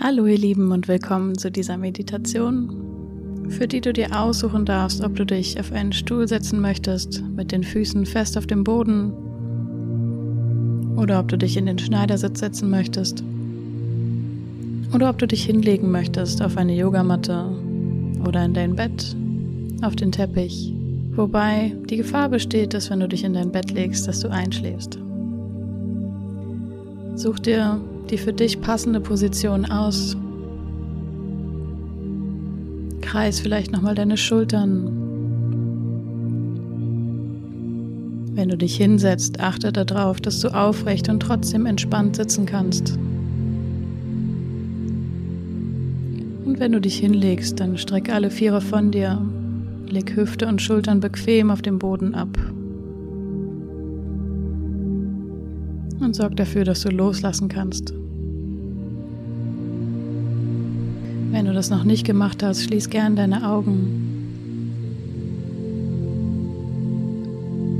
Hallo ihr Lieben und willkommen zu dieser Meditation, für die du dir aussuchen darfst, ob du dich auf einen Stuhl setzen möchtest, mit den Füßen fest auf dem Boden, oder ob du dich in den Schneidersitz setzen möchtest, oder ob du dich hinlegen möchtest auf eine Yogamatte oder in dein Bett, auf den Teppich, wobei die Gefahr besteht, dass wenn du dich in dein Bett legst, dass du einschläfst. Such dir die für dich passende Position aus. Kreis vielleicht nochmal deine Schultern. Wenn du dich hinsetzt, achte darauf, dass du aufrecht und trotzdem entspannt sitzen kannst. Und wenn du dich hinlegst, dann streck alle Viere von dir. Leg Hüfte und Schultern bequem auf dem Boden ab. Und sorg dafür, dass du loslassen kannst. Wenn du das noch nicht gemacht hast, schließ gern deine Augen.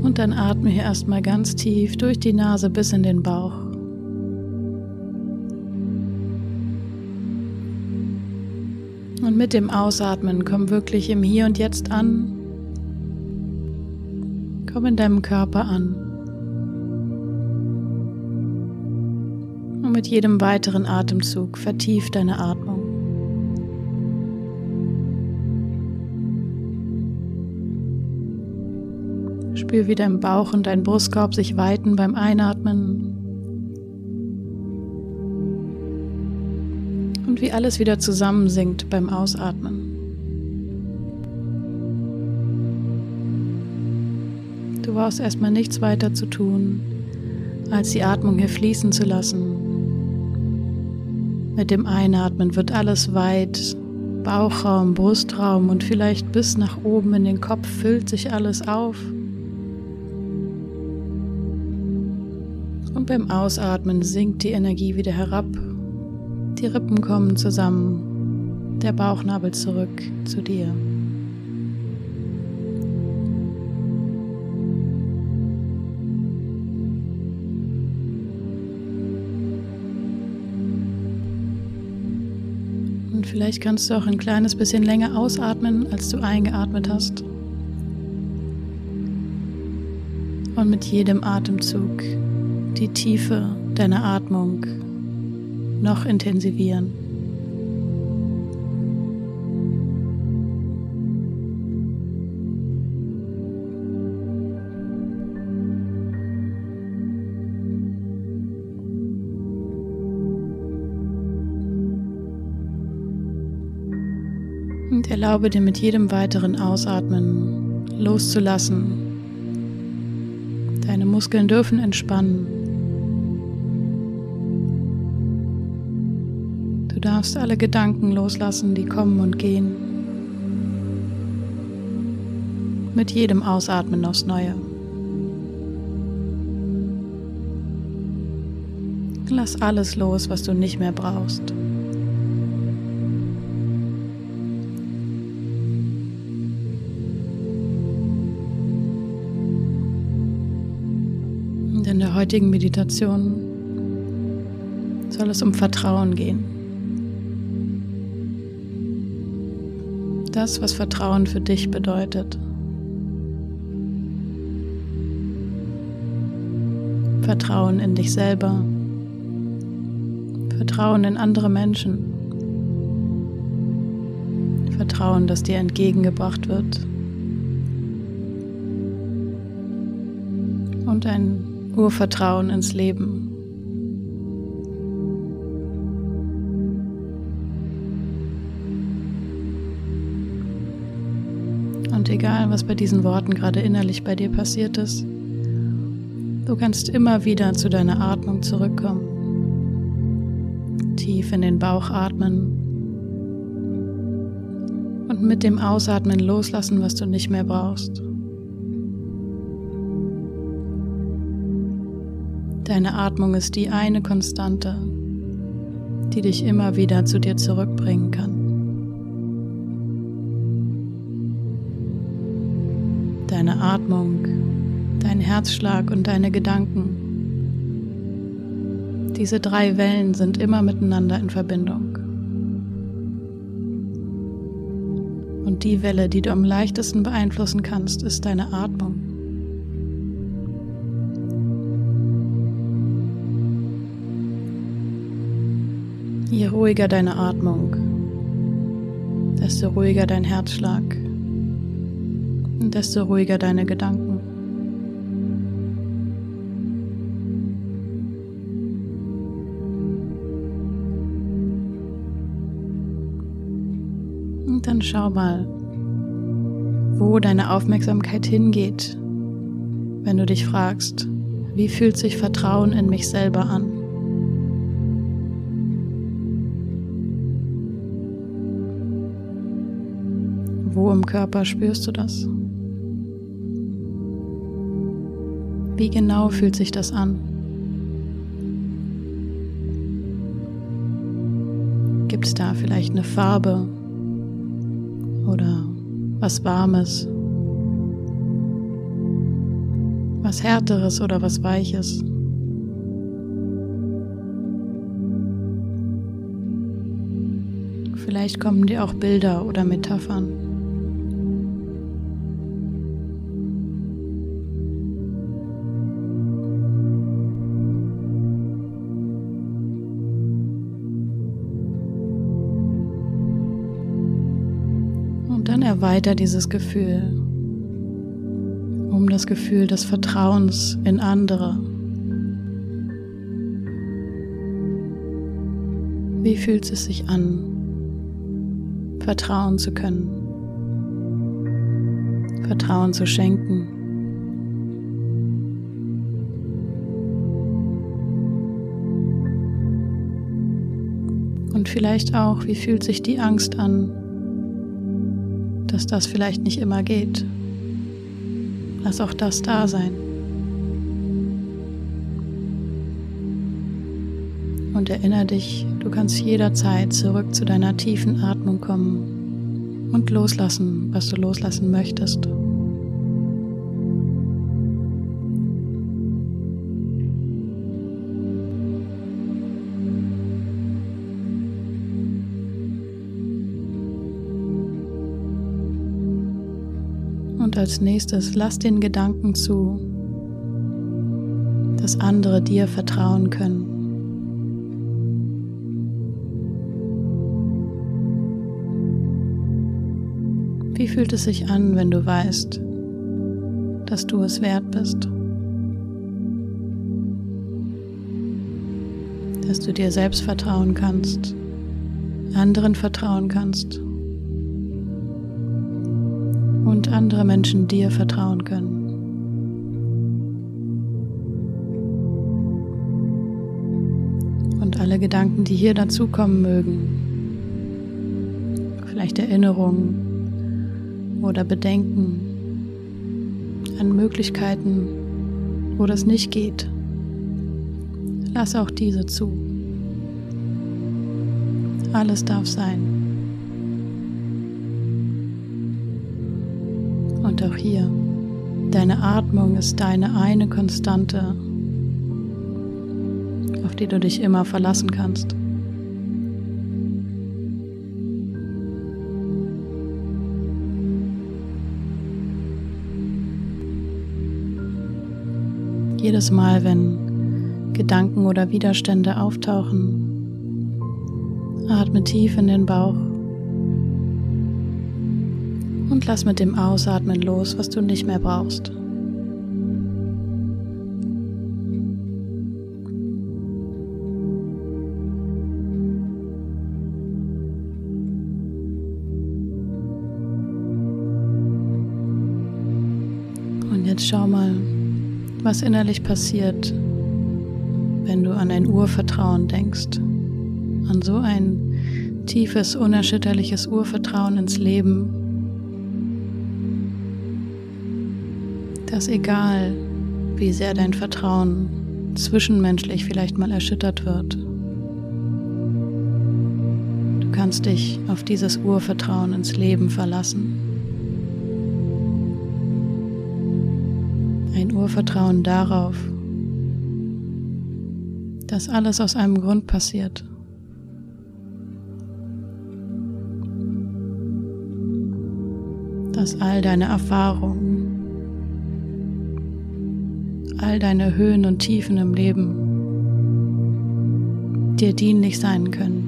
Und dann atme hier erstmal ganz tief durch die Nase bis in den Bauch. Und mit dem Ausatmen komm wirklich im Hier und Jetzt an. Komm in deinem Körper an. Und mit jedem weiteren Atemzug vertief deine Atmung. Spür, wie dein Bauch und dein Brustkorb sich weiten beim Einatmen. Und wie alles wieder zusammensinkt beim Ausatmen. Du brauchst erstmal nichts weiter zu tun, als die Atmung hier fließen zu lassen. Mit dem Einatmen wird alles weit, Bauchraum, Brustraum und vielleicht bis nach oben in den Kopf füllt sich alles auf. Beim Ausatmen sinkt die Energie wieder herab. Die Rippen kommen zusammen, der Bauchnabel zurück zu dir. Und vielleicht kannst du auch ein kleines bisschen länger ausatmen, als du eingeatmet hast. Und mit jedem Atemzug die Tiefe deiner Atmung noch intensivieren. Und erlaube dir mit jedem weiteren Ausatmen loszulassen. Deine Muskeln dürfen entspannen. Du darfst alle Gedanken loslassen, die kommen und gehen. Mit jedem Ausatmen aufs Neue. Lass alles los, was du nicht mehr brauchst. Und in der heutigen Meditation soll es um Vertrauen gehen. Das, was Vertrauen für dich bedeutet. Vertrauen in dich selber. Vertrauen in andere Menschen. Vertrauen, das dir entgegengebracht wird. Und ein Urvertrauen ins Leben. Egal, was bei diesen Worten gerade innerlich bei dir passiert ist, du kannst immer wieder zu deiner Atmung zurückkommen. Tief in den Bauch atmen und mit dem Ausatmen loslassen, was du nicht mehr brauchst. Deine Atmung ist die eine Konstante, die dich immer wieder zu dir zurückbringen kann. deine Atmung, dein Herzschlag und deine Gedanken. Diese drei Wellen sind immer miteinander in Verbindung. Und die Welle, die du am leichtesten beeinflussen kannst, ist deine Atmung. Je ruhiger deine Atmung, desto ruhiger dein Herzschlag desto ruhiger deine Gedanken. Und dann schau mal, wo deine Aufmerksamkeit hingeht, wenn du dich fragst, wie fühlt sich Vertrauen in mich selber an? Wo im Körper spürst du das? Wie genau fühlt sich das an? Gibt es da vielleicht eine Farbe oder was Warmes, was Härteres oder was Weiches? Vielleicht kommen dir auch Bilder oder Metaphern. Weiter dieses Gefühl, um das Gefühl des Vertrauens in andere. Wie fühlt es sich an, vertrauen zu können, Vertrauen zu schenken? Und vielleicht auch, wie fühlt sich die Angst an, dass das vielleicht nicht immer geht. Lass auch das da sein. Und erinnere dich, du kannst jederzeit zurück zu deiner tiefen Atmung kommen und loslassen, was du loslassen möchtest. Und als nächstes lass den Gedanken zu, dass andere dir vertrauen können. Wie fühlt es sich an, wenn du weißt, dass du es wert bist? Dass du dir selbst vertrauen kannst, anderen vertrauen kannst andere Menschen dir vertrauen können. Und alle Gedanken, die hier dazukommen mögen, vielleicht Erinnerungen oder Bedenken an Möglichkeiten, wo das nicht geht, lass auch diese zu. Alles darf sein. Und auch hier, deine Atmung ist deine eine Konstante, auf die du dich immer verlassen kannst. Jedes Mal, wenn Gedanken oder Widerstände auftauchen, atme tief in den Bauch und lass mit dem Ausatmen los, was du nicht mehr brauchst. Und jetzt schau mal, was innerlich passiert, wenn du an ein Urvertrauen denkst, an so ein tiefes, unerschütterliches Urvertrauen ins Leben dass egal, wie sehr dein Vertrauen zwischenmenschlich vielleicht mal erschüttert wird, du kannst dich auf dieses Urvertrauen ins Leben verlassen. Ein Urvertrauen darauf, dass alles aus einem Grund passiert. dass all deine Erfahrungen, all deine Höhen und Tiefen im Leben dir dienlich sein können.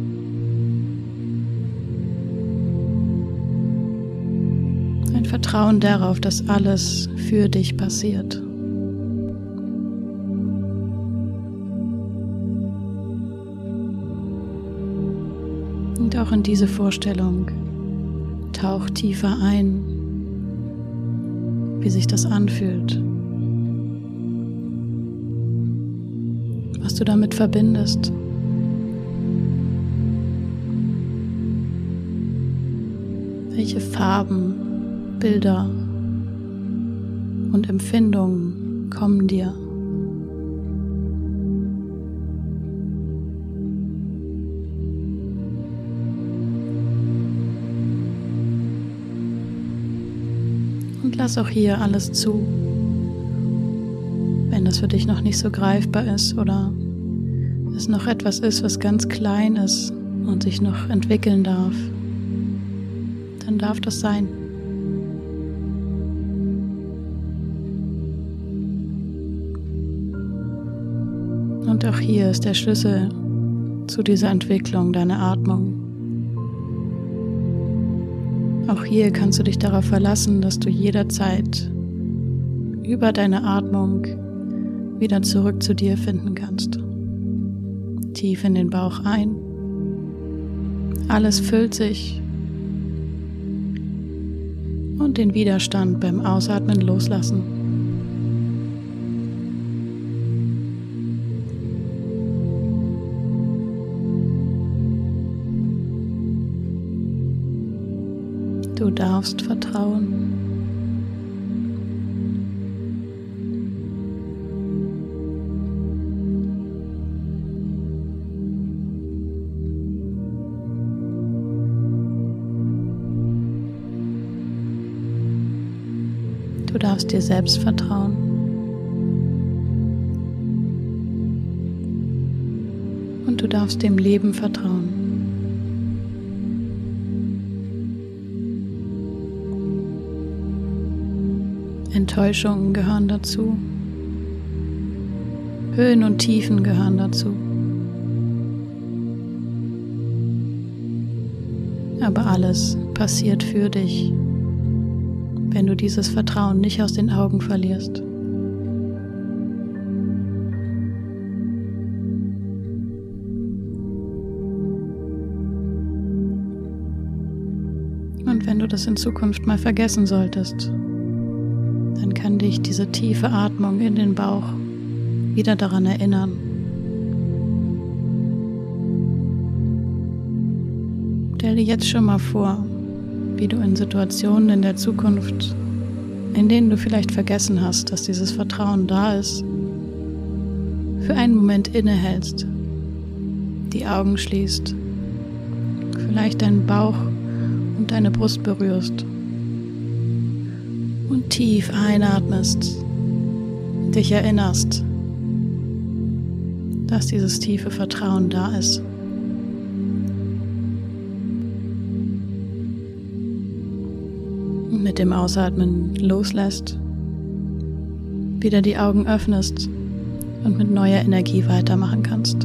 Ein Vertrauen darauf, dass alles für dich passiert. Und auch in diese Vorstellung tauch tiefer ein, wie sich das anfühlt, du damit verbindest. Welche Farben, Bilder und Empfindungen kommen dir? Und lass auch hier alles zu. Wenn das für dich noch nicht so greifbar ist oder es noch etwas ist, was ganz klein ist und sich noch entwickeln darf dann darf das sein. Und auch hier ist der Schlüssel zu dieser Entwicklung deine Atmung. Auch hier kannst du dich darauf verlassen, dass du jederzeit über deine Atmung wieder zurück zu dir finden kannst. Tief in den Bauch ein. Alles füllt sich und den Widerstand beim Ausatmen loslassen. Du darfst vertrauen. Du darfst dir selbst vertrauen. Und du darfst dem Leben vertrauen. Enttäuschungen gehören dazu. Höhen und Tiefen gehören dazu. Aber alles passiert für dich wenn du dieses Vertrauen nicht aus den Augen verlierst. Und wenn du das in Zukunft mal vergessen solltest, dann kann dich diese tiefe Atmung in den Bauch wieder daran erinnern. Stell dir jetzt schon mal vor, wie du in Situationen in der Zukunft, in denen du vielleicht vergessen hast, dass dieses Vertrauen da ist, für einen Moment innehältst, die Augen schließt, vielleicht deinen Bauch und deine Brust berührst und tief einatmest, dich erinnerst, dass dieses tiefe Vertrauen da ist. Mit dem Ausatmen loslässt, wieder die Augen öffnest und mit neuer Energie weitermachen kannst.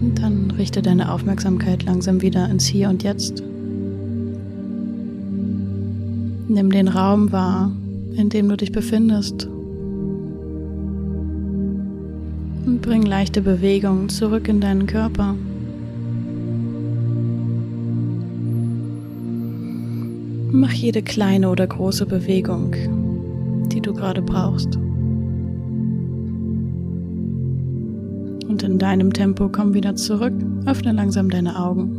Und dann richte deine Aufmerksamkeit langsam wieder ins Hier und Jetzt. Nimm den Raum wahr, in dem du dich befindest und bring leichte Bewegung zurück in deinen Körper. Mach jede kleine oder große Bewegung, die du gerade brauchst. Und in deinem Tempo komm wieder zurück, öffne langsam deine Augen.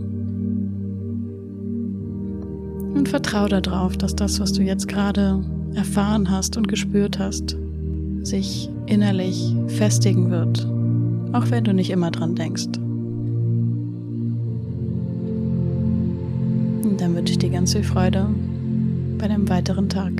Und vertraue darauf, dass das, was du jetzt gerade erfahren hast und gespürt hast, sich innerlich festigen wird, auch wenn du nicht immer dran denkst. Und dann wünsche ich dir ganz viel Freude bei dem weiteren Tag.